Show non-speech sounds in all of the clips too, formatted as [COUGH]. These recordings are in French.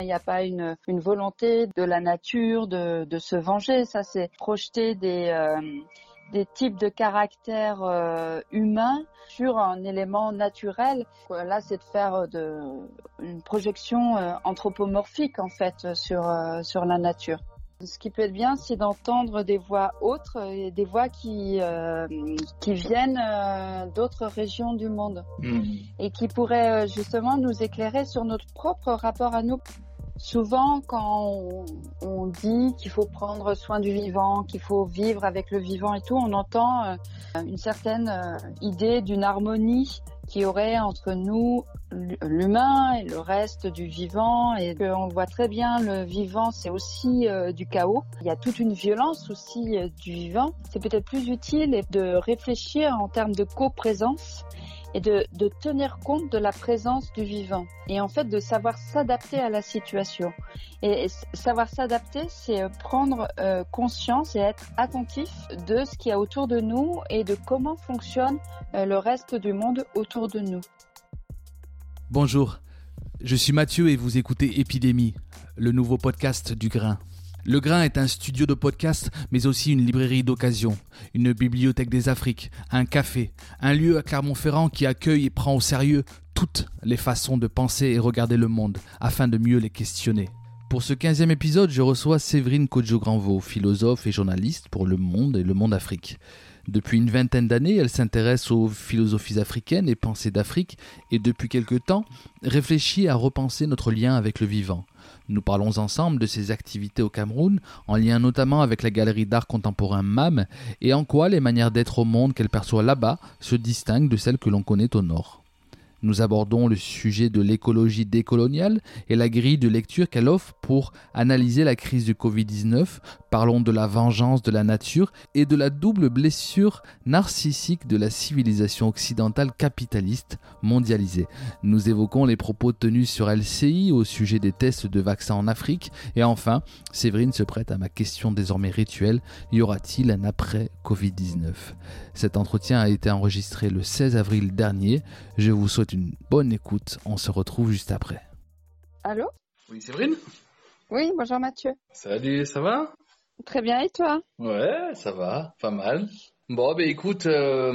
Il n'y a pas une, une, volonté de la nature de, de se venger. Ça, c'est projeter des, euh, des types de caractères euh, humains sur un élément naturel. Là, c'est de faire de, une projection euh, anthropomorphique, en fait, sur, euh, sur la nature. Ce qui peut être bien, c'est d'entendre des voix autres, et des voix qui euh, qui viennent euh, d'autres régions du monde Hmm. mmh. et qui pourraient justement nous éclairer sur notre propre rapport à nous. Souvent, quand on, dit qu'il faut prendre soin du vivant, qu'il faut vivre avec le vivant et tout, on entend euh, une certaine euh, idée d'une harmonie qui aurait entre nous l'humain et le reste du vivant et on voit très bien le vivant c'est aussi euh, du chaos. Il y a toute une violence aussi du vivant. C'est peut-être plus utile de réfléchir en termes de coprésence et de, tenir compte de la présence du vivant et en fait de savoir s'adapter à la situation. Et, savoir s'adapter, c'est prendre euh, conscience et être attentif de ce qu'il y a autour de nous et de comment fonctionne euh, le reste du monde autour de nous. Bonjour, je suis Mathieu et vous écoutez Épidémie, le nouveau podcast du Grain. Le Grain est un studio de podcast, mais aussi une librairie d'occasion, une bibliothèque des Afriques, un café, un lieu à Clermont-Ferrand qui accueille et prend au sérieux toutes les façons de penser et regarder le monde, afin de mieux les questionner. Pour ce 15e épisode, je reçois Séverine Kodjo-Granvaux, philosophe et journaliste pour Le Monde et Le Monde Afrique. Depuis une vingtaine d'années, elle s'intéresse aux philosophies africaines et pensées d'Afrique et depuis quelque temps réfléchit à repenser notre lien avec le vivant. Nous parlons ensemble de ses activités au Cameroun, en lien notamment avec la galerie d'art contemporain MAM, et en quoi les manières d'être au monde qu'elle perçoit là-bas se distinguent de celles que l'on connaît au nord. Nous abordons le sujet de l'écologie décoloniale et la grille de lecture qu'elle offre pour analyser la crise du Covid-19. Parlons de la vengeance de la nature et de la double blessure narcissique de la civilisation occidentale capitaliste mondialisée. Nous évoquons les propos tenus sur LCI au sujet des tests de vaccins en Afrique. Et enfin, Séverine se prête à ma question désormais rituelle. Y aura-t-il un après Covid-19 Cet entretien a été enregistré le 16 avril dernier. Je vous souhaite une bonne écoute. On se retrouve juste après. Allô? Oui, Séverine? Oui, bonjour Mathieu. Salut, ça va? Très bien, et toi? Ouais, ça va, pas mal. Bon, ben écoute, euh,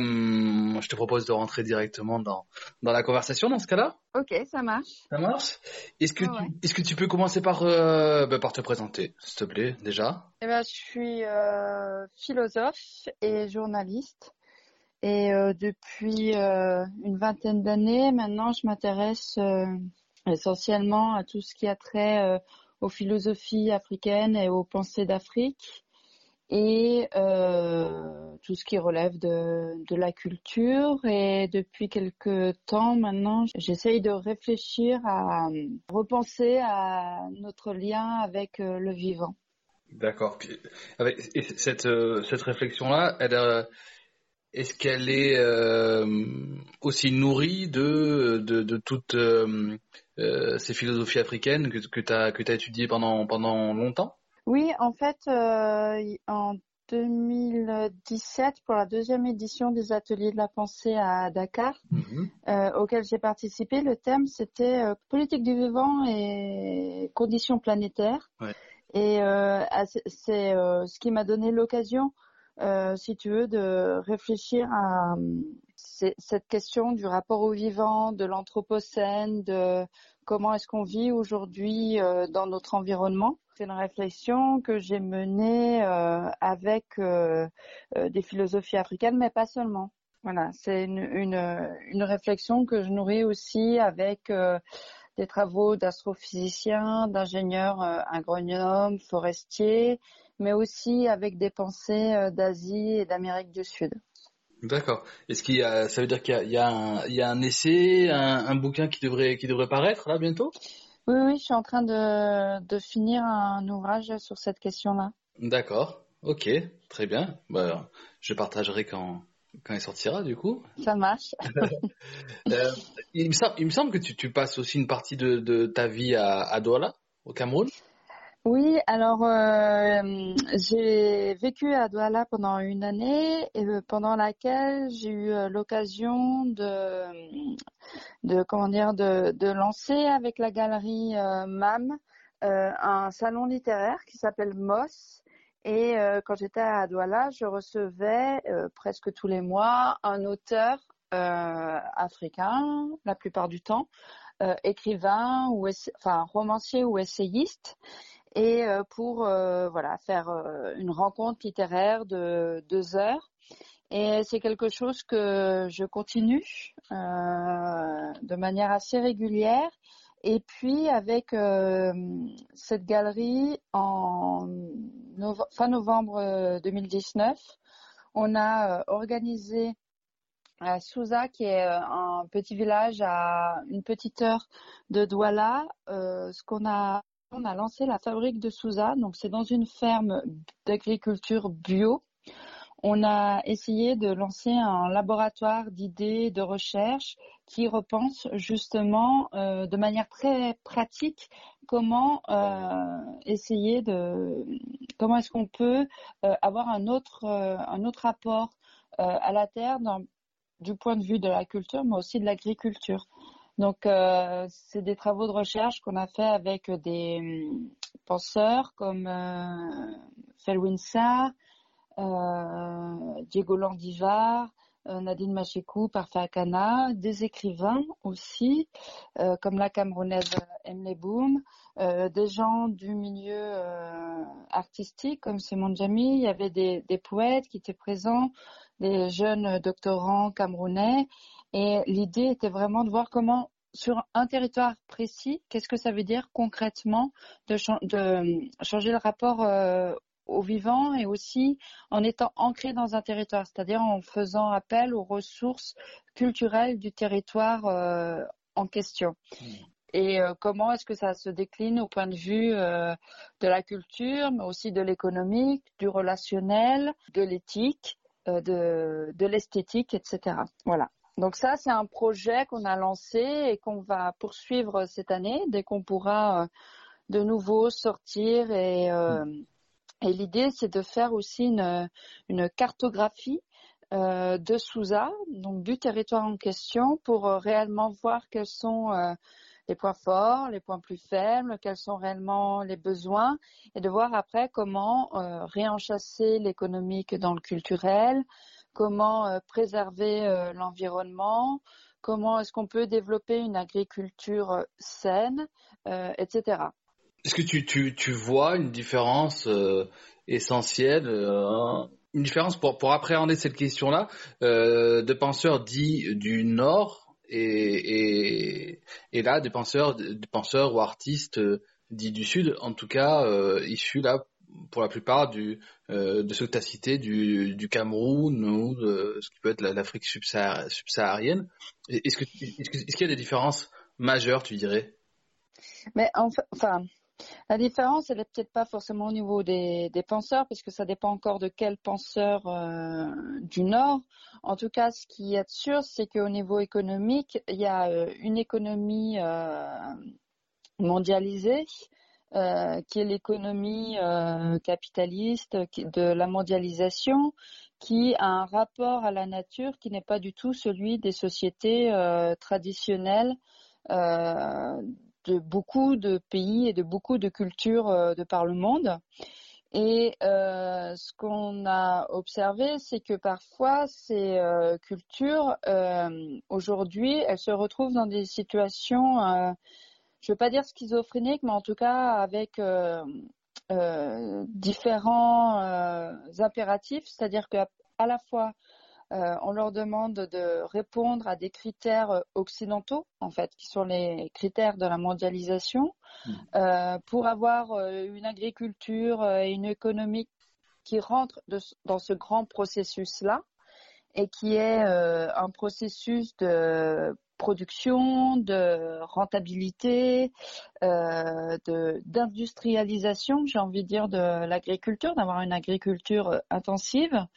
je te propose de rentrer directement dans, dans la conversation dans ce cas-là. Ok, ça marche. Ça marche? Est-ce que, ouais. tu, est-ce que tu peux commencer par, euh, ben, par te présenter, s'il te plaît, déjà? Eh ben, je suis euh, philosophe et journaliste. Et depuis une vingtaine d'années, maintenant, je m'intéresse essentiellement à tout ce qui a trait aux philosophies africaines et aux pensées d'Afrique et euh, tout ce qui relève de, la culture. Et depuis quelque temps maintenant, j'essaye de réfléchir à repenser à notre lien avec euh, le vivant. D'accord. Et cette, euh, cette réflexion-là, euh, est-ce qu'elle est euh, aussi nourrie de, de, euh, euh, ces philosophies africaines que, que tu as, que t'as étudiées pendant, pendant longtemps? Oui, en fait, euh, en 2017, pour la deuxième édition des Ateliers de la pensée à Dakar, euh, auquel j'ai participé, le thème c'était euh, politique du vivant et conditions planétaires. Ouais. Et euh, c'est- euh, ce qui m'a donné l'occasion, euh, si tu veux, de réfléchir à euh, cette question du rapport au vivant, de l'anthropocène, de comment est-ce qu'on vit aujourd'hui euh, dans notre environnement. C'est une réflexion que j'ai menée euh, avec euh, des philosophies africaines, mais pas seulement. Voilà, c'est une, réflexion que je nourris aussi avec des travaux d'astrophysiciens, d'ingénieurs agronomes, forestiers, mais aussi avec des pensées d'Asie et d'Amérique du Sud. D'accord. Est-ce qu'il y a, ça veut dire qu'il y a, il y a, un, il y a un essai, un, un, bouquin qui devrait, qui devrait paraître là bientôt? Oui, oui, je suis en train de, de finir un ouvrage sur cette question-là. D'accord. Ok, très bien. Bah, je partagerai quand, quand il sortira du coup. Ça marche. [LAUGHS] euh, il, me semble, il me semble que tu, tu passes aussi une partie de, de ta vie à, à Douala, au Cameroun? Oui, alors euh, j'ai vécu à Douala pendant une année euh, pendant laquelle j'ai eu euh, l'occasion de, de comment dire de, de lancer avec la galerie MAM un salon littéraire qui s'appelle Moss. Et quand j'étais à Douala, je recevais presque tous les mois un auteur africain, la plupart du temps, écrivain ou enfin romancier ou essayiste et euh, pour euh, voilà faire euh, une rencontre littéraire de deux heures. Et c'est quelque chose que je continue de manière assez régulière. Et puis avec cette galerie en fin novembre 2019, on a organisé à Souza, qui est un petit village à une petite heure de Douala, ce qu'on a on a lancé la fabrique de Souza. Donc, c'est dans une ferme d'agriculture bio. On a essayé de lancer un laboratoire d'idées, de recherche qui repense justement euh, de manière très pratique comment euh, essayer de comment est-ce qu'on peut euh, avoir un autre un autre rapport à la terre du point de vue de la culture mais aussi de l'agriculture. Donc, euh, c'est des travaux de recherche qu'on a fait avec des hum, penseurs comme euh, euh, Diego Landivar, euh, Nadine Machekou, Parfait Akana, des écrivains aussi, euh, comme la Camerounaise Emile Boom, des gens du milieu artistique comme Simon Jami, il y avait des, des poètes qui étaient présents, des jeunes doctorants camerounais et l'idée était vraiment de voir comment, sur un territoire précis, qu'est-ce que ça veut dire concrètement de, de changer le rapport euh, au vivant et aussi en étant ancré dans un territoire, c'est-à-dire en faisant appel aux ressources culturelles du territoire euh, en question. Mmh. Et euh, comment est-ce que ça se décline au point de vue de la culture, mais aussi de l'économique, du relationnel, de l'éthique, de, de l'esthétique, etc. Voilà. Donc ça, c'est un projet qu'on a lancé et qu'on va poursuivre cette année dès qu'on pourra euh, de nouveau sortir. Et, euh, et l'idée, c'est de faire aussi une, une cartographie euh, de Souza, donc du territoire en question, pour euh, réellement voir quels sont euh, les points forts, les points plus faibles, quels sont réellement les besoins, et de voir après comment réenchasser l'économique dans le culturel, comment euh, préserver euh, l'environnement, comment est-ce qu'on peut développer une agriculture euh, saine, etc. Est-ce que tu, vois une différence essentielle, une différence pour, appréhender cette question-là de penseurs dits du Nord et, là des penseurs, des penseurs ou artistes dits du Sud, en tout cas issus là pour la plupart euh, de ceux que tu as cités du, Cameroun ou de ce qui peut être l'Afrique subsaharienne. Est-ce qu'il y a des différences majeures, tu dirais? Mais enfin, la différence, elle est peut-être pas forcément au niveau des, penseurs, parce que ça dépend encore de quel penseur euh, du Nord. En tout cas, ce qui est sûr, c'est qu'au niveau économique, il y a euh, une économie mondialisée euh, qui est l'économie euh, capitaliste de la mondialisation, qui a un rapport à la nature qui n'est pas du tout celui des sociétés euh, traditionnelles de beaucoup de pays et de beaucoup de cultures de par le monde. Et euh, ce qu'on a observé, c'est que parfois ces euh, cultures, euh, aujourd'hui, elles se retrouvent dans des situations, euh, je ne veux pas dire schizophréniques, mais en tout cas avec euh, euh, différents impératifs, c'est-à-dire qu'à à la fois euh, on leur demande de répondre à des critères occidentaux, en fait, qui sont les critères de la mondialisation, mmh. euh, pour avoir euh, une agriculture et une économie qui rentrent de, dans ce grand processus-là et qui est un processus de production, de rentabilité, euh, d'industrialisation, j'ai envie de dire, de l'agriculture, d'avoir une agriculture euh, intensive.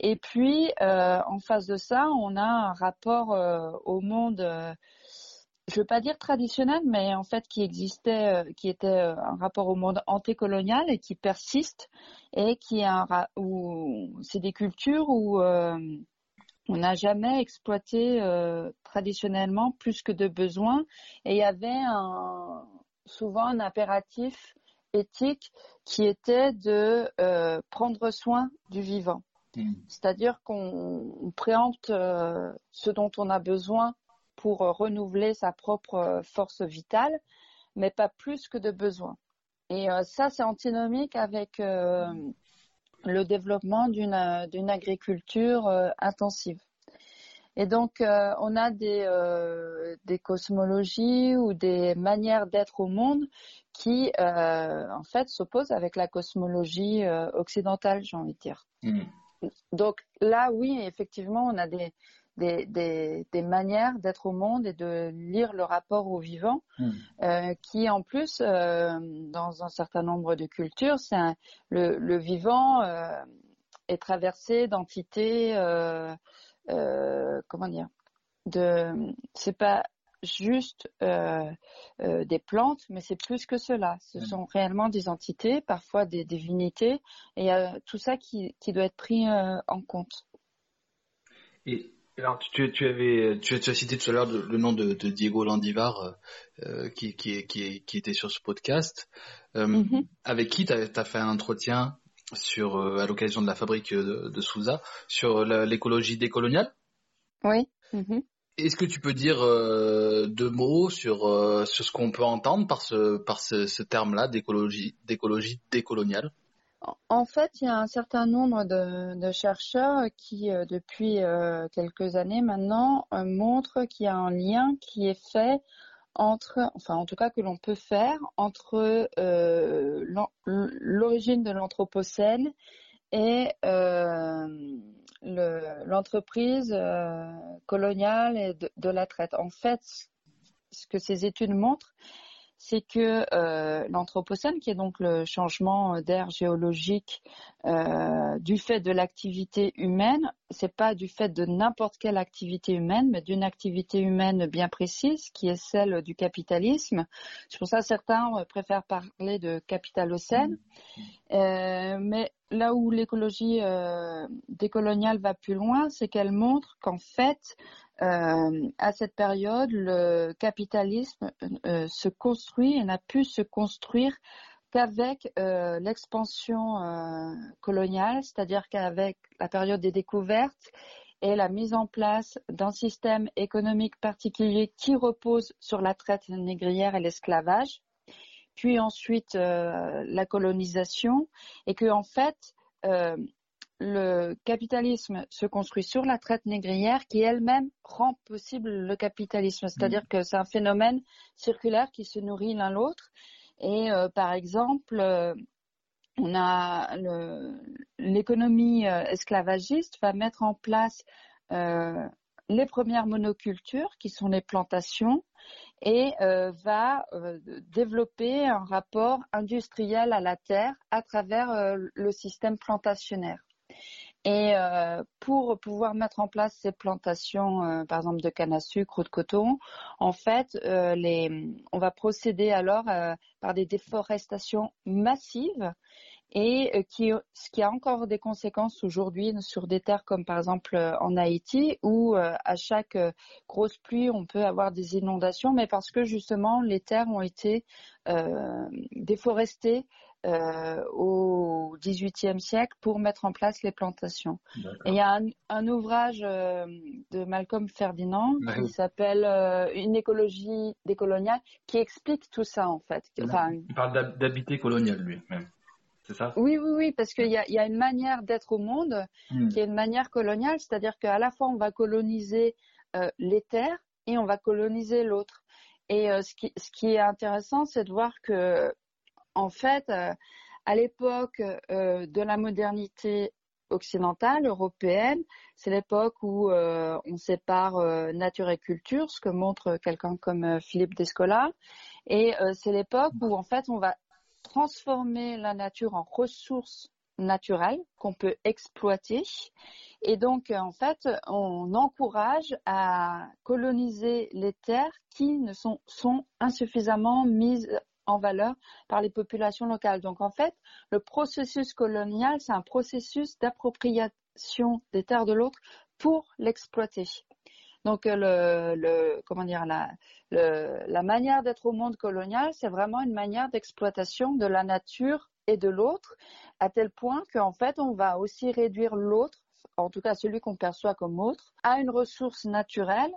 Et puis, euh, en face de ça, on a un rapport au monde, je veux pas dire traditionnel, mais en fait qui existait, qui était un rapport au monde antécolonial et qui persiste et qui est un, c'est des cultures où on n'a jamais exploité euh, traditionnellement plus que de besoins et il y avait un, souvent un impératif éthique qui était de euh, prendre soin du vivant. Mmh. C'est-à-dire qu'on préempte euh, ce dont on a besoin pour renouveler sa propre force vitale, mais pas plus que de besoin. Et ça, c'est antinomique avec le développement d'une d'une agriculture euh, intensive. Et donc, euh, on a des, euh, des cosmologies ou des manières d'être au monde qui, euh, en fait, s'opposent avec la cosmologie euh, occidentale, j'ai envie de dire. Mmh. Donc là, oui, effectivement, on a des, des, des, des manières d'être au monde et de lire le rapport au vivant, mmh. euh, qui en plus, euh, dans un certain nombre de cultures, c'est le, le, vivant euh, est traversé d'entités, euh, euh, comment dire, de, c'est pas juste des plantes, mais c'est plus que cela. Ce mmh. sont réellement des entités, parfois des divinités, et il y a tout ça qui, qui doit être pris en compte. Et alors, tu, tu, avais, tu, tu, as cité tout à l'heure le, nom de, de Diego Landivar euh, qui, qui, qui, qui, était sur ce podcast. Euh, mm -hmm. Avec qui tu as, fait un entretien sur, euh, à l'occasion de la fabrique de, de Souza sur l'écologie décoloniale? Oui. Mm -hmm. Est-ce que tu peux dire euh, deux mots sur, euh, sur ce qu'on peut entendre par ce, par ce, ce terme-là d'écologie décoloniale? En fait, il y a un certain nombre de, chercheurs qui, euh, depuis euh, quelques années maintenant, euh, montrent qu'il y a un lien qui est fait entre, enfin en tout cas que l'on peut faire entre l'origine de l'anthropocène et l'entreprise coloniale et de, la traite. En fait, ce que ces études montrent, c'est que euh, l'anthropocène, qui est donc le changement d'air géologique euh, du fait de l'activité humaine, c'est pas du fait de n'importe quelle activité humaine, mais d'une activité humaine bien précise, qui est celle du capitalisme. C'est pour ça que certains euh, préfèrent parler de capitalocène. Euh, mais là où l'écologie décoloniale va plus loin, c'est qu'elle montre qu'en fait, euh, à cette période, le capitalisme euh, se construit et n'a pu se construire qu'avec euh, l'expansion euh, coloniale, c'est-à-dire qu'avec la période des découvertes et la mise en place d'un système économique particulier qui repose sur la traite négrière et l'esclavage, puis ensuite euh, la colonisation, et que en fait le capitalisme se construit sur la traite négrière qui elle-même rend possible le capitalisme. C'est-à-dire mmh. que c'est un phénomène circulaire qui se nourrit l'un l'autre. Et euh, par exemple, euh, on a l'économie euh, esclavagiste va mettre en place les premières monocultures qui sont les plantations et va développer un rapport industriel à la terre à travers le système plantationnaire. Et euh, pour pouvoir mettre en place ces plantations, euh, par exemple de canne à sucre ou de coton, en fait, euh, les, on va procéder alors euh, par des déforestations massives et euh, qui, ce qui a encore des conséquences aujourd'hui sur des terres comme par exemple en Haïti où à chaque grosse pluie on peut avoir des inondations, mais parce que justement les terres ont été déforestées euh, au XVIIIe siècle pour mettre en place les plantations. Et il y a un, un ouvrage euh, de Malcolm Ferdinand Ouais. qui s'appelle euh, Une écologie décoloniale qui explique tout ça en fait. Enfin, Il parle d'hab- d'habité colonial, lui, même. C'est ça? Oui, oui, oui, parce qu'il y a, y a une manière d'être au monde Hmm. qui est une manière coloniale, c'est-à-dire qu'à la fois on va coloniser euh, les terres et on va coloniser l'autre. Et ce, qui, ce qui est intéressant, c'est de voir que, en fait, euh, à l'époque euh, de la modernité occidentale, européenne, c'est l'époque où euh, on sépare nature et culture, ce que montre quelqu'un comme Philippe Descola, et c'est l'époque où en fait on va transformer la nature en ressources naturelles qu'on peut exploiter. Et donc, en fait, on encourage à coloniser les terres qui ne sont, sont insuffisamment mises en valeur par les populations locales. Donc, en fait, le processus colonial, c'est un processus d'appropriation des terres de l'autre pour l'exploiter. Donc, euh, la, la manière d'être au monde colonial, c'est vraiment une manière d'exploitation de la nature et de l'autre, à tel point qu'en fait, on va aussi réduire l'autre, en tout cas celui qu'on perçoit comme autre, à une ressource naturelle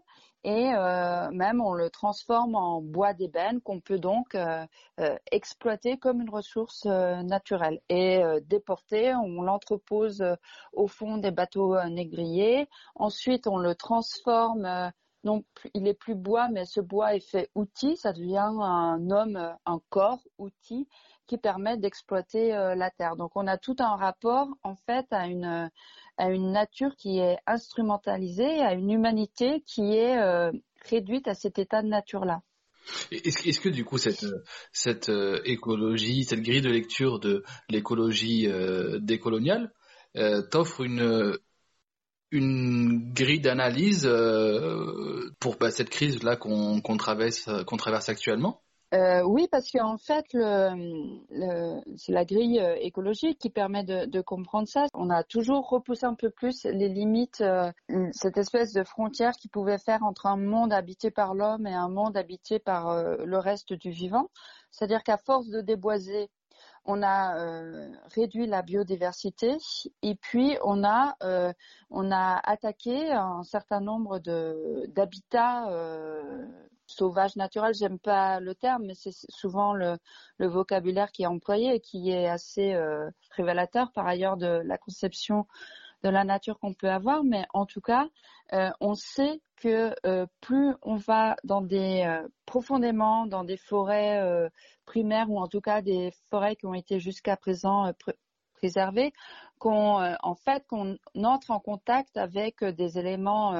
et euh, même on le transforme en bois d'ébène qu'on peut donc euh, euh, exploiter comme une ressource euh, naturelle et euh, déporter. On l'entrepose euh, au fond des bateaux négriers. Ensuite, on le transforme. plus- il est plus bois, mais ce bois est fait outil. Ça devient un homme, un corps outil qui permet d'exploiter euh, la terre. Donc, on a tout un rapport en fait à une à une nature qui est instrumentalisée, à une humanité qui est euh, réduite à cet état de nature-là. Et Est-ce que, du coup cette euh, cette écologie, cette grille de lecture de l'écologie décoloniale t'offre une une grille d'analyse pour bah, cette crise là qu'on qu'on traverse qu'on traverse actuellement? Euh, oui, parce qu'en fait, le, le- c'est la grille euh, écologique qui permet de, de comprendre ça. On a toujours repoussé un peu plus les limites, euh, cette espèce de frontière qui pouvait faire entre un monde habité par l'homme et un monde habité par le reste du vivant. C'est-à-dire qu'à force de déboiser, on a réduit la biodiversité et puis on a on a attaqué un certain nombre d'habitats sauvages naturels. J'aime pas le terme, mais c'est souvent le, vocabulaire qui est employé et qui est assez euh, révélateur par ailleurs de la conception de la nature qu'on peut avoir. Mais en tout cas, euh, on sait que euh, plus on va dans des profondément dans des forêts primaires ou en tout cas des forêts qui ont été jusqu'à présent pr- préservées, qu'on en fait qu'on entre en contact avec des éléments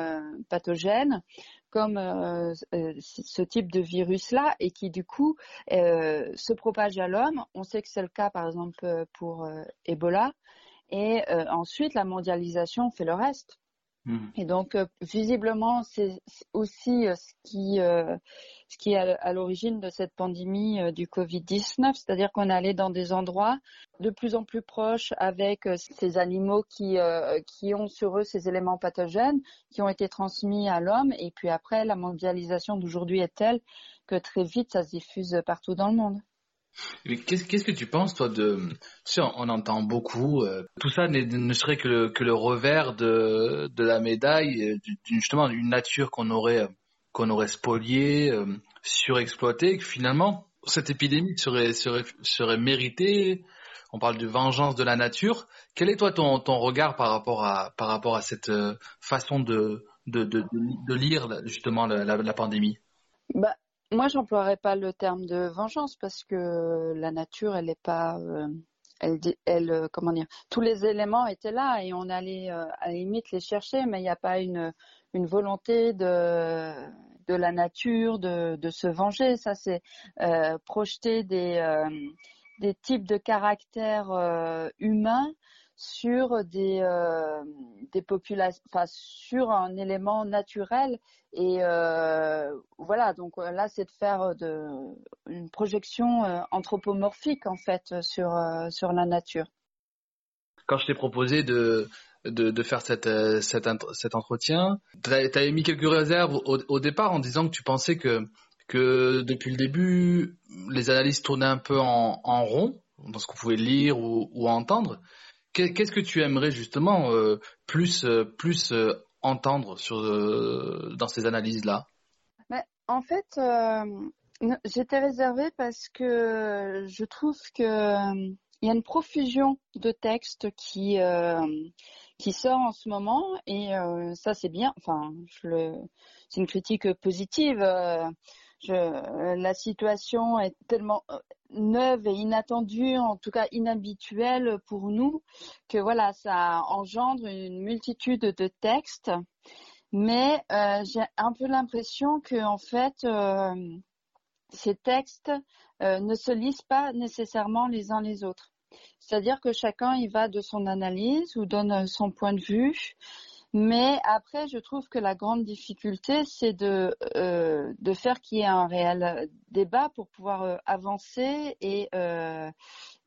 pathogènes comme euh, euh, ce type de virus-là et qui du coup euh, se propage à l'homme. On sait que c'est le cas par exemple pour Ebola. Et ensuite, la mondialisation fait le reste. Et donc, euh, visiblement, c'est aussi euh, ce qui, euh, ce qui est à, l'origine de cette pandémie euh, du Covid-19, c'est-à-dire qu'on est allé dans des endroits de plus en plus proches avec ces animaux qui, qui ont sur eux ces éléments pathogènes qui ont été transmis à l'homme. Et puis après, la mondialisation d'aujourd'hui est telle que très vite, ça se diffuse partout dans le monde. Qu'est-ce que tu penses, toi, de... On, entend beaucoup, euh, tout ça ne serait que le, revers de, la médaille, euh, justement, d'une nature qu'on aurait, aurait spoliée, euh, surexploitée, que finalement, cette épidémie serait, méritée. On parle de vengeance de la nature. Quel est, toi, ton, regard par rapport à, cette façon de, lire, justement, la, la, la pandémie? Bah, moi, j'emploierais pas le terme de vengeance parce que la nature, elle est pas, euh, elle, elle, euh, comment dire, tous les éléments étaient là et on allait euh, à la limite les chercher, mais il n'y a pas une volonté de la nature de se venger. Ça, c'est projeter des types de caractères humains sur euh, des populations, enfin sur un élément naturel et euh, voilà. Donc euh, là, c'est de faire une projection anthropomorphique en fait sur sur la nature. quand je t'ai proposé de, de, faire cette, euh, cet, entretien, tu avais mis quelques réserves au, départ en disant que tu pensais que, que depuis le début, les analyses tournaient un peu en, rond dans ce qu'on pouvait lire ou entendre. Qu'est-ce que tu aimerais justement plus, plus entendre sur, dans ces analyses-là? En fait, j'étais réservée parce que je trouve que il y a une profusion de textes qui qui sort en ce moment et euh, ça c'est bien. Enfin, c'est une critique positive. Euh, je, la situation est tellement euh, neuve et inattendue, en tout cas inhabituelle pour nous, que voilà, ça engendre une multitude de textes. Mais j'ai un peu l'impression que en fait, ces textes ne se lisent pas nécessairement les uns les autres. C'est-à-dire que chacun y va de son analyse ou donne euh, son point de vue. Mais après, je trouve que la grande difficulté, c'est de, euh, de faire qu'il y ait un réel débat pour pouvoir euh, avancer et,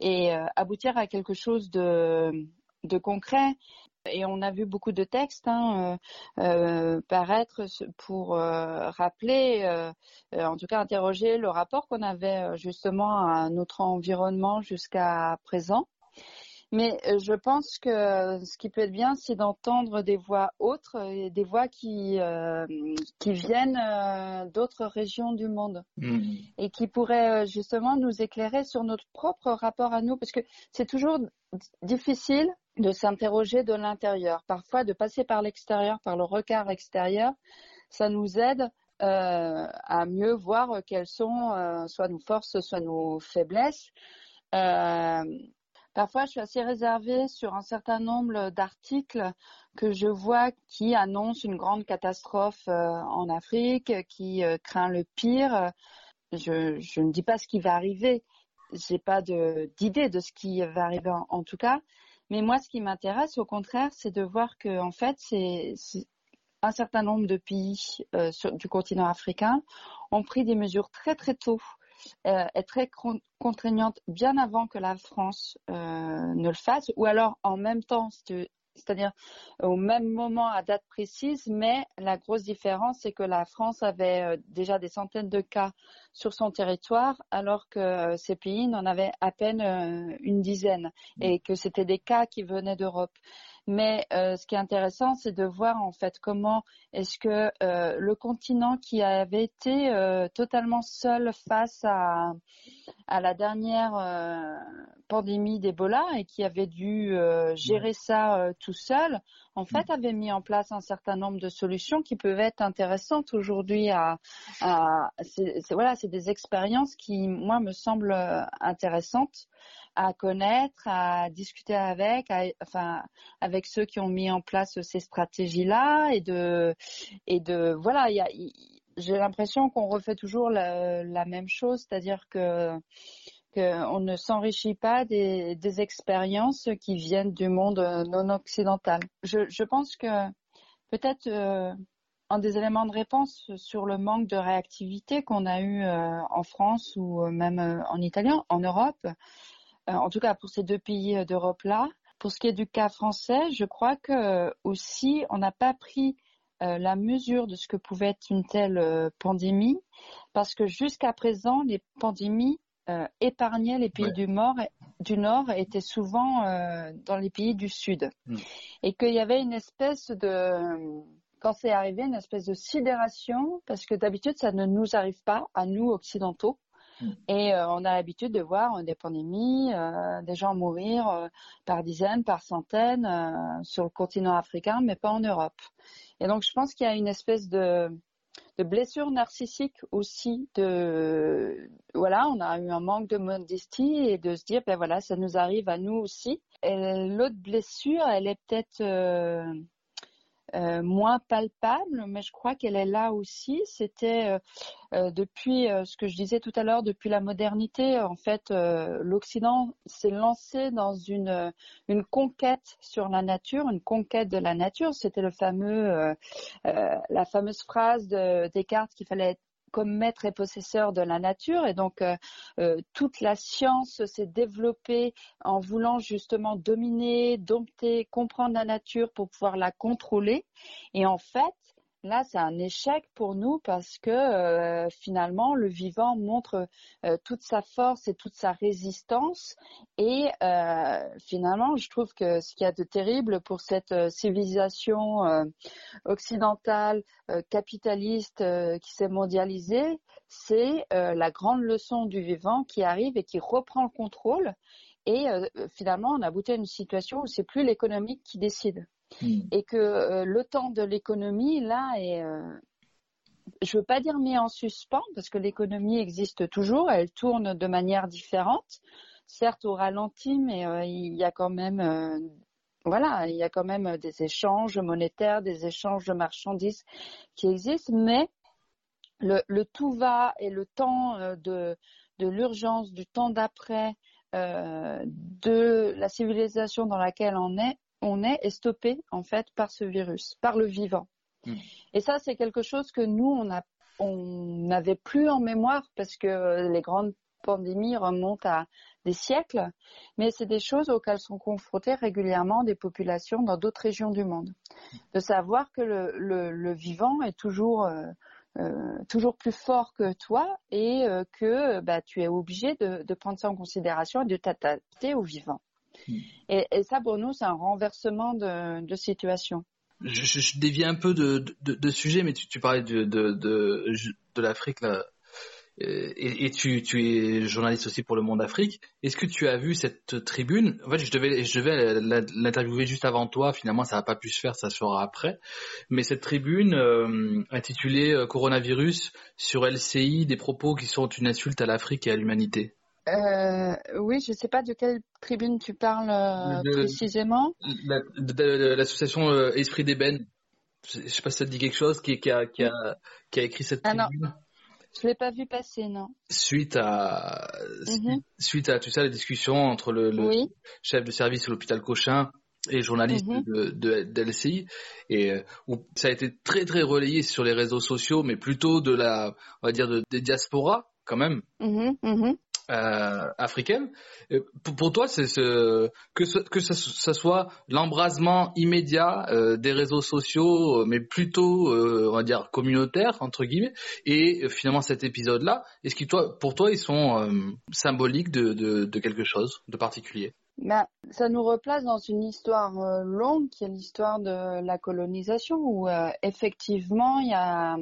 et aboutir à quelque chose de, de concret et on a vu beaucoup de textes hein, euh, euh, paraître pour euh, rappeler, en tout cas interroger le rapport qu'on avait justement à notre environnement jusqu'à présent. Mais je pense que ce qui peut être bien, c'est d'entendre des voix autres, des voix qui qui viennent d'autres régions du monde mmh. et qui pourraient justement nous éclairer sur notre propre rapport à nous, parce que c'est toujours difficile de s'interroger de l'intérieur. Parfois, de passer par l'extérieur, par le regard extérieur, ça nous aide euh, à mieux voir quelles sont euh, soit nos forces, soit nos faiblesses. Euh, parfois, je suis assez réservée sur un certain nombre d'articles que je vois qui annoncent une grande catastrophe en Afrique, qui craint le pire. Je, je, ne dis pas ce qui va arriver. J'ai pas d'idée de, ce qui va arriver en tout cas, mais moi, ce qui m'intéresse, au contraire, c'est de voir que, en fait, c'est un certain nombre de pays euh, du continent africain ont pris des mesures très très tôt euh, et très contraignantes bien avant que la France euh, ne le fasse, ou alors en même temps, c'est-à-dire au même moment à date précise, mais la grosse différence, c'est que la France avait euh, déjà des centaines de cas sur son territoire, alors que ces pays n'en avaient à peine une dizaine, et que c'était des cas qui venaient d'Europe. Mais ce qui est intéressant, c'est de voir en fait comment est-ce que le continent qui avait été totalement seul face à, à la dernière pandémie d'Ebola et qui avait dû gérer ça tout seul, en fait, mm. avait mis en place un certain nombre de solutions qui peuvent être intéressantes aujourd'hui. À, c'est, voilà, c'est des expériences qui, moi, me semblent euh, intéressantes à connaître, à discuter avec, enfin, avec ceux qui ont mis en place ces stratégies-là et de, et de, voilà, j'ai l'impression qu'on refait toujours la, même chose, c'est-à-dire que qu'on ne s'enrichit pas des, expériences qui viennent du monde non occidental. Je, pense que peut-être euh, un des éléments de réponse sur le manque de réactivité qu'on a eu euh, en France ou même euh, en Italie, en Europe, en tout cas pour ces deux pays d'Europe là. Pour ce qui est du cas français, je crois que aussi on n'a pas pris la mesure de ce que pouvait être une telle pandémie, parce que jusqu'à présent, les pandémies euh, épargnait les pays du, Nord, du Nord étaient souvent euh, dans les pays du Sud. Mm. Et qu'il y avait une espèce de, quand c'est arrivé, une espèce de sidération, parce que d'habitude, ça ne nous arrive pas, à nous occidentaux. Et euh, on a l'habitude de voir des pandémies, des gens mourir par dizaines, par centaines sur le continent africain, mais pas en Europe. Et donc je pense qu'il y a une espèce de de blessures narcissiques aussi de voilà on a eu un manque de modestie et de se dire ben voilà ça nous arrive à nous aussi l'autre blessure elle est peut-être euh, euh, moins palpable, mais je crois qu'elle est là aussi. C'était euh, euh, depuis ce que je disais tout à l'heure, depuis la modernité, en fait, l'Occident s'est lancé dans une une conquête sur la nature, une conquête de la nature. C'était le fameux la fameuse phrase de Descartes qu'il fallait être comme maître et possesseur de la nature. Et donc euh, euh, toute la science s'est développée en voulant justement dominer, dompter, comprendre la nature pour pouvoir la contrôler. Et en fait Là, c'est un échec pour nous parce que euh, finalement, le vivant montre euh, toute sa force et toute sa résistance. Et euh, finalement, je trouve que ce qu'il y a de terrible pour cette civilisation occidentale, capitaliste, qui s'est mondialisée, c'est la grande leçon du vivant qui arrive et qui reprend le contrôle. Et finalement, on a abouti à une situation où c'est plus l'économique qui décide. Hmm. et que euh, le temps de l'économie là est euh, je veux pas dire mis en suspens parce que l'économie existe toujours, elle tourne de manière différente, certes au ralenti, mais euh, il y a quand même voilà, il y a quand même des échanges monétaires, des échanges de marchandises qui existent, mais le, tout va et le temps de l'urgence, du temps d'après, de la civilisation dans laquelle on est, on est, stoppé en fait par ce virus, par le vivant. Hmm. Et ça, c'est quelque chose que nous, on n'avait plus en mémoire parce que les grandes pandémies remontent à des siècles, mais c'est des choses auxquelles sont confrontées régulièrement des populations dans d'autres régions du monde. De savoir que le, vivant est toujours euh, euh, toujours plus fort que toi et euh, que bah, tu es obligé de, de, prendre ça en considération et de t'adapter au vivant. Et, ça, pour nous, c'est un renversement de, situation. Je, je, dévie un peu de, sujet, mais tu, parlais de, l'Afrique et, tu, es journaliste aussi pour le Monde Afrique. Est-ce que tu as vu cette tribune? En fait, je devais, je devais l'interviewer juste avant toi. Finalement, ça n'a pas pu se faire, ça se fera après. Mais cette tribune euh, intitulée euh, Coronavirus sur LCI, des propos qui sont une insulte à l'Afrique et à l'humanité. Euh, oui, je ne sais pas de quelle tribune tu parles euh, précisément. L'association euh, Esprit d'Ébène. Je ne sais pas si ça te dit quelque chose, qui, a, écrit cette ah tribune. Non. Je l'ai pas vu passer, non. Suite à, mhm. suite à tout ça, les discussions entre le, chef de service de l'hôpital Cochin et journaliste mhm. de, de, LCI et où ça a été très très relayé sur les réseaux sociaux mais plutôt de la on va dire de, des diasporas quand même mhm, euh, africaine. Pour, toi, c'est ce, que ce, que ça, soit l'embrasement immédiat euh, des réseaux sociaux, mais plutôt, euh, on va dire, communautaire entre guillemets. Et euh, finalement, cet épisode-là, est-ce que toi, pour toi, ils sont euh, symboliques de, quelque chose de particulier? Ben, ça nous replace dans une histoire longue qui est l'histoire de la colonisation où effectivement il y a,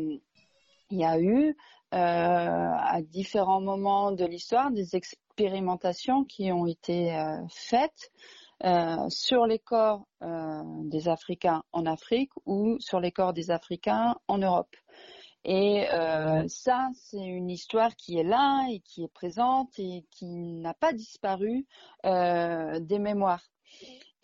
y a eu euh, à différents moments de l'histoire des expérimentations qui ont été euh, faites euh, sur les corps des Africains en Afrique ou sur les corps des Africains en Europe. Et ça, c'est une histoire qui est là et qui est présente et qui n'a pas disparu des mémoires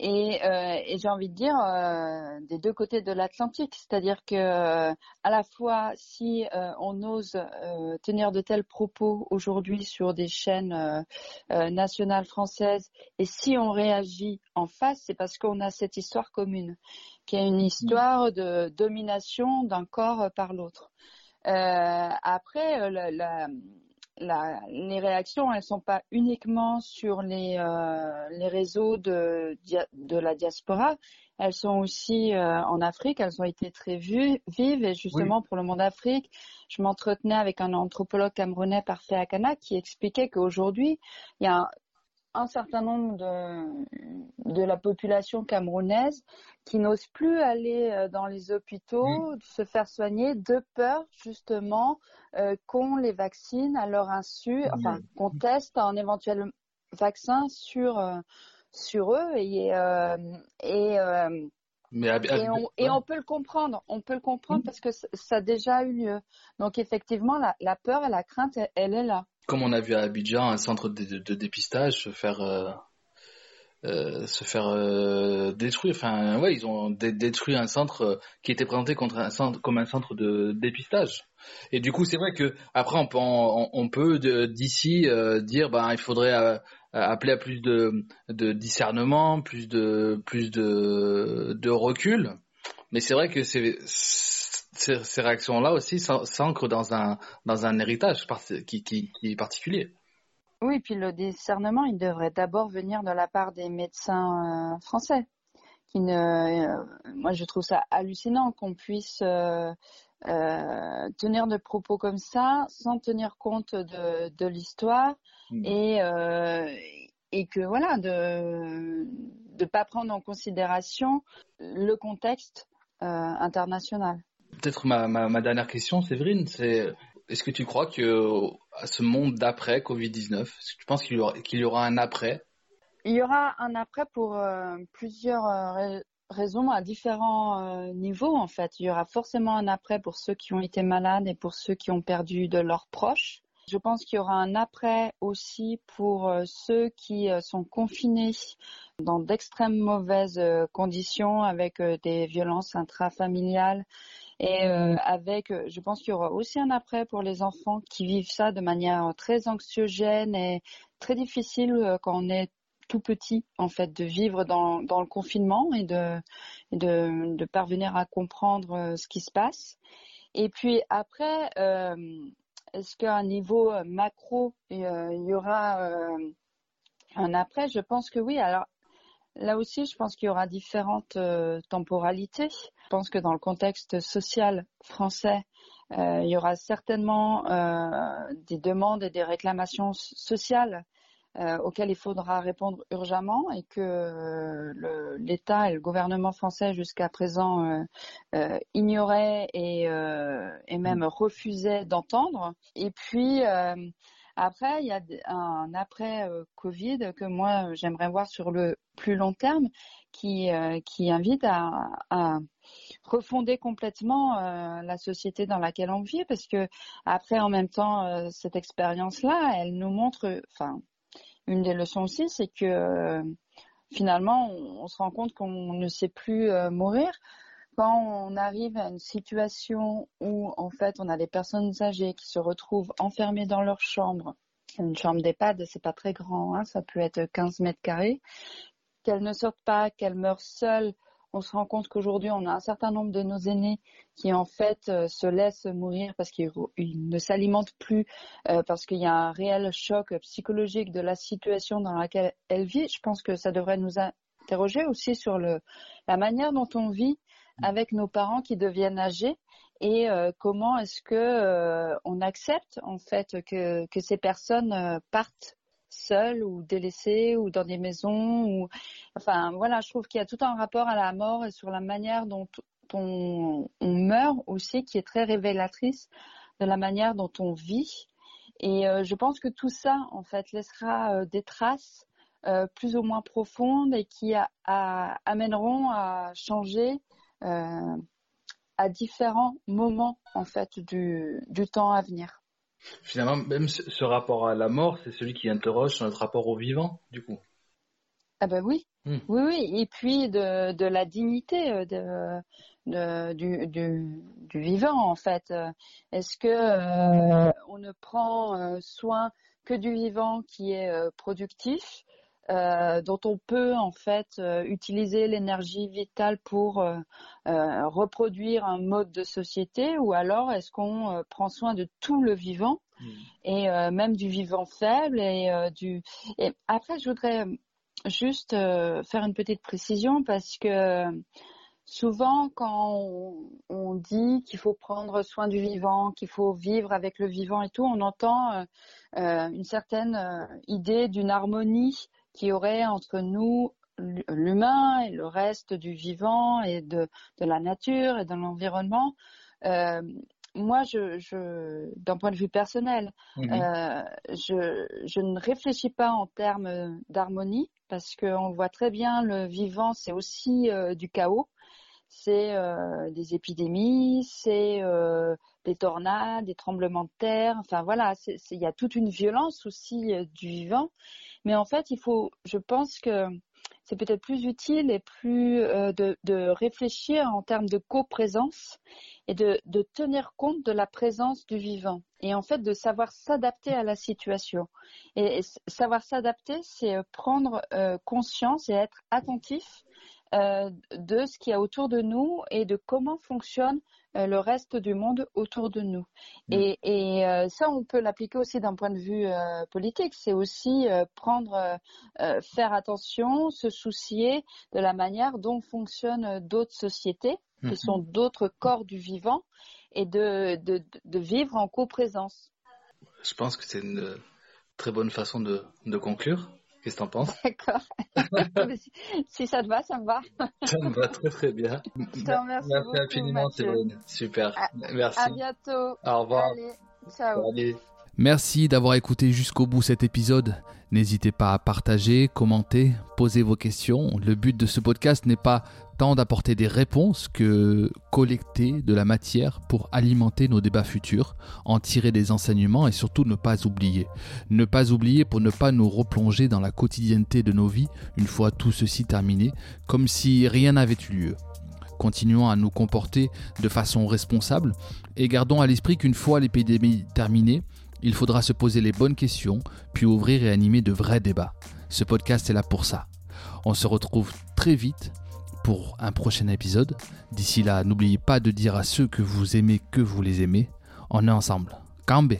et, euh, et j'ai envie de dire euh, des deux côtés de l'Atlantique, c'est-à-dire que euh, à la fois si euh, on ose euh, tenir de tels propos aujourd'hui sur des chaînes nationales françaises et si on réagit en face, c'est parce qu'on a cette histoire commune, qui est une histoire de domination d'un corps par l'autre. après, la, la la, les réactions, elles sont pas uniquement sur les, euh, les réseaux de, de la diaspora, elles sont aussi euh, en Afrique, elles ont été très vues, vives. Et justement pour le monde Afrique, je m'entretenais avec un anthropologue camerounais parfait Akana qui expliquait qu'aujourd'hui, il y a un certain nombre de, de la population camerounaise qui n'ose plus aller euh, dans les hôpitaux, se faire soigner de peur justement euh, qu'on les vaccine à leur insu, enfin qu'on teste un éventuel vaccin sur euh, sur eux et et mais et, on, et, on, peut le comprendre, on peut le comprendre parce que ça a déjà eu lieu. Donc effectivement, la, la peur et la crainte, elle est là comme on a vu à Abidjan, un centre de, dépistage se faire euh, euh, se faire euh, détruire. Enfin, ouais, ils ont détruit un centre qui était présenté comme un centre de dépistage. Et du coup, c'est vrai que après, on peut, d'ici dire, ben, il faudrait appeler à plus de, discernement, plus de plus de recul. Mais c'est vrai que c'est ces, réactions-là aussi s'ancrent dans un, dans un héritage qui, qui, qui, est particulier. Oui, puis le discernement, il devrait d'abord venir de la part des médecins euh, français qui ne, moi je trouve ça hallucinant qu'on puisse tenir de propos comme ça sans tenir compte de, de l'histoire mmh. et et que voilà de ne pas prendre en considération le contexte euh, international. Peut-être ma, dernière question, Séverine, c'est est-ce que tu crois que ce monde d'après Covid-19, est-ce que tu penses qu'il y, aura, un après? Il y aura un après pour euh, plusieurs euh, raisons à différents niveaux en fait. Il y aura forcément un après pour ceux qui ont été malades et pour ceux qui ont perdu de leurs proches. Je pense qu'il y aura un après aussi pour euh, ceux qui euh, sont confinés dans d'extrêmes mauvaises euh, conditions avec des violences intrafamiliales et avec, je pense qu'il y aura aussi un après pour les enfants qui vivent ça de manière très anxiogène et très difficile quand on est tout petit en fait de vivre dans, le confinement et de, de, de parvenir à comprendre ce qui se passe. Et puis après, euh, est-ce qu'à un niveau euh, macro, euh, il y aura euh, un après? Je pense que oui. Alors là aussi, je pense qu'il y aura différentes temporalités. Je pense que dans le contexte social français, il y aura certainement des demandes et des réclamations sociales euh, auquel il faudra répondre urgemment et que euh, l'État et le gouvernement français jusqu'à présent euh, euh ignoraient et, et, même mm. refusaient d'entendre. Et puis après, il y a un après Covid que moi j'aimerais voir sur le plus long terme, qui qui invite à, à refonder complètement la société dans laquelle on vit parce que après en même temps cette expérience là elle nous montre enfin une des leçons aussi, c'est que euh, finalement, on, se rend compte qu'on ne sait plus euh, mourir. Quand on arrive à une situation où, en fait, on a des personnes âgées qui se retrouvent enfermées dans leur chambre, une chambre d'EHPAD, c'est pas très grand, hein, ça peut être 15 mètres carrés, qu'elles ne sortent pas, qu'elles meurent seules on se rend compte qu'aujourd'hui, on a un certain nombre de nos aînés qui en fait euh, se laissent mourir parce qu'ils ne s'alimentent plus, euh, parce qu'il y a un réel choc psychologique de la situation dans laquelle elles vivent. Je pense que ça devrait nous interroger aussi sur le, la manière dont on vit avec nos parents qui deviennent âgés et euh, comment est-ce que on accepte en fait que, que ces personnes partent seuls ou délaissés ou dans des maisons ou enfin voilà je trouve qu'il y a tout un rapport à la mort et sur la manière dont on, meurt aussi qui est très révélatrice de la manière dont on vit. Et euh, je pense que tout ça en fait laissera euh, des traces euh, plus ou moins profondes et qui amèneront à changer à différents moments en fait du temps à venir. Finalement, même ce rapport à la mort, c'est celui qui interroge sur notre rapport au vivant, du coup. Ah ben oui, hmm. oui, oui. Et puis de, de la dignité euh, de, de du, du, du, vivant, en fait. Est-ce que euh, on ne prend euh, soin que du vivant qui est productif? Euh, dont on peut en fait euh, utiliser l'énergie vitale pour euh, reproduire un mode de société ou alors est-ce qu'on prend soin de tout le vivant hmm. et même du vivant faible et du et après je voudrais juste faire une petite précision parce que souvent quand on, on dit qu'il faut prendre soin du vivant, qu'il faut vivre avec le vivant et tout, on entend une certaine idée d'une harmonie qui aurait entre nous l'humain et le reste du vivant et de, de la nature et de l'environnement. Euh, moi, je, je d'un point de vue personnel, mhm. euh, je, je ne réfléchis pas en termes d'harmonie parce qu'on voit très bien le vivant, c'est aussi euh, du chaos, c'est euh, des épidémies, c'est euh, des tornades, des tremblements de terre. Enfin voilà, il y a toute une violence aussi du vivant. Mais en fait, il faut, je pense que c'est peut-être plus utile et plus euh, de, de, réfléchir en termes de coprésence et de, de, tenir compte de la présence du vivant et en fait de savoir s'adapter à la situation. Et, savoir s'adapter, c'est euh, prendre euh, conscience et être attentif euh, de ce qu'il y a autour de nous et de comment fonctionne le reste du monde autour de nous. Et, et euh, ça, on peut l'appliquer aussi d'un point de vue euh, politique. C'est aussi euh, prendre, euh, faire attention, se soucier de la manière dont fonctionnent d'autres sociétés, qui Mhm. sont d'autres corps du vivant, et de, de, de vivre en coprésence. Je pense que c'est une euh, très bonne façon de, de conclure. Qu'est-ce que t'en penses? D'accord. [LAUGHS] Si, si ça te va, ça me va. Ça me va très très bien. Je te remercie Merci beaucoup, infiniment, Mathieu. Séverine. Super. À- Merci. À bientôt. Au revoir. Allez, ciao. Allez. Merci d'avoir écouté jusqu'au bout cet épisode. N'hésitez pas à partager, commenter, poser vos questions. Le but de ce podcast n'est pas tant d'apporter des réponses que collecter de la matière pour alimenter nos débats futurs, en tirer des enseignements et surtout ne pas oublier. Ne pas oublier pour ne pas nous replonger dans la quotidienneté de nos vies une fois tout ceci terminé, comme si rien n'avait eu lieu. Continuons à nous comporter de façon responsable et gardons à l'esprit qu'une fois l'épidémie terminée, il faudra se poser les bonnes questions, puis ouvrir et animer de vrais débats. Ce podcast est là pour ça. On se retrouve très vite pour un prochain épisode. D'ici là, n'oubliez pas de dire à ceux que vous aimez que vous les aimez. On est ensemble. Cambe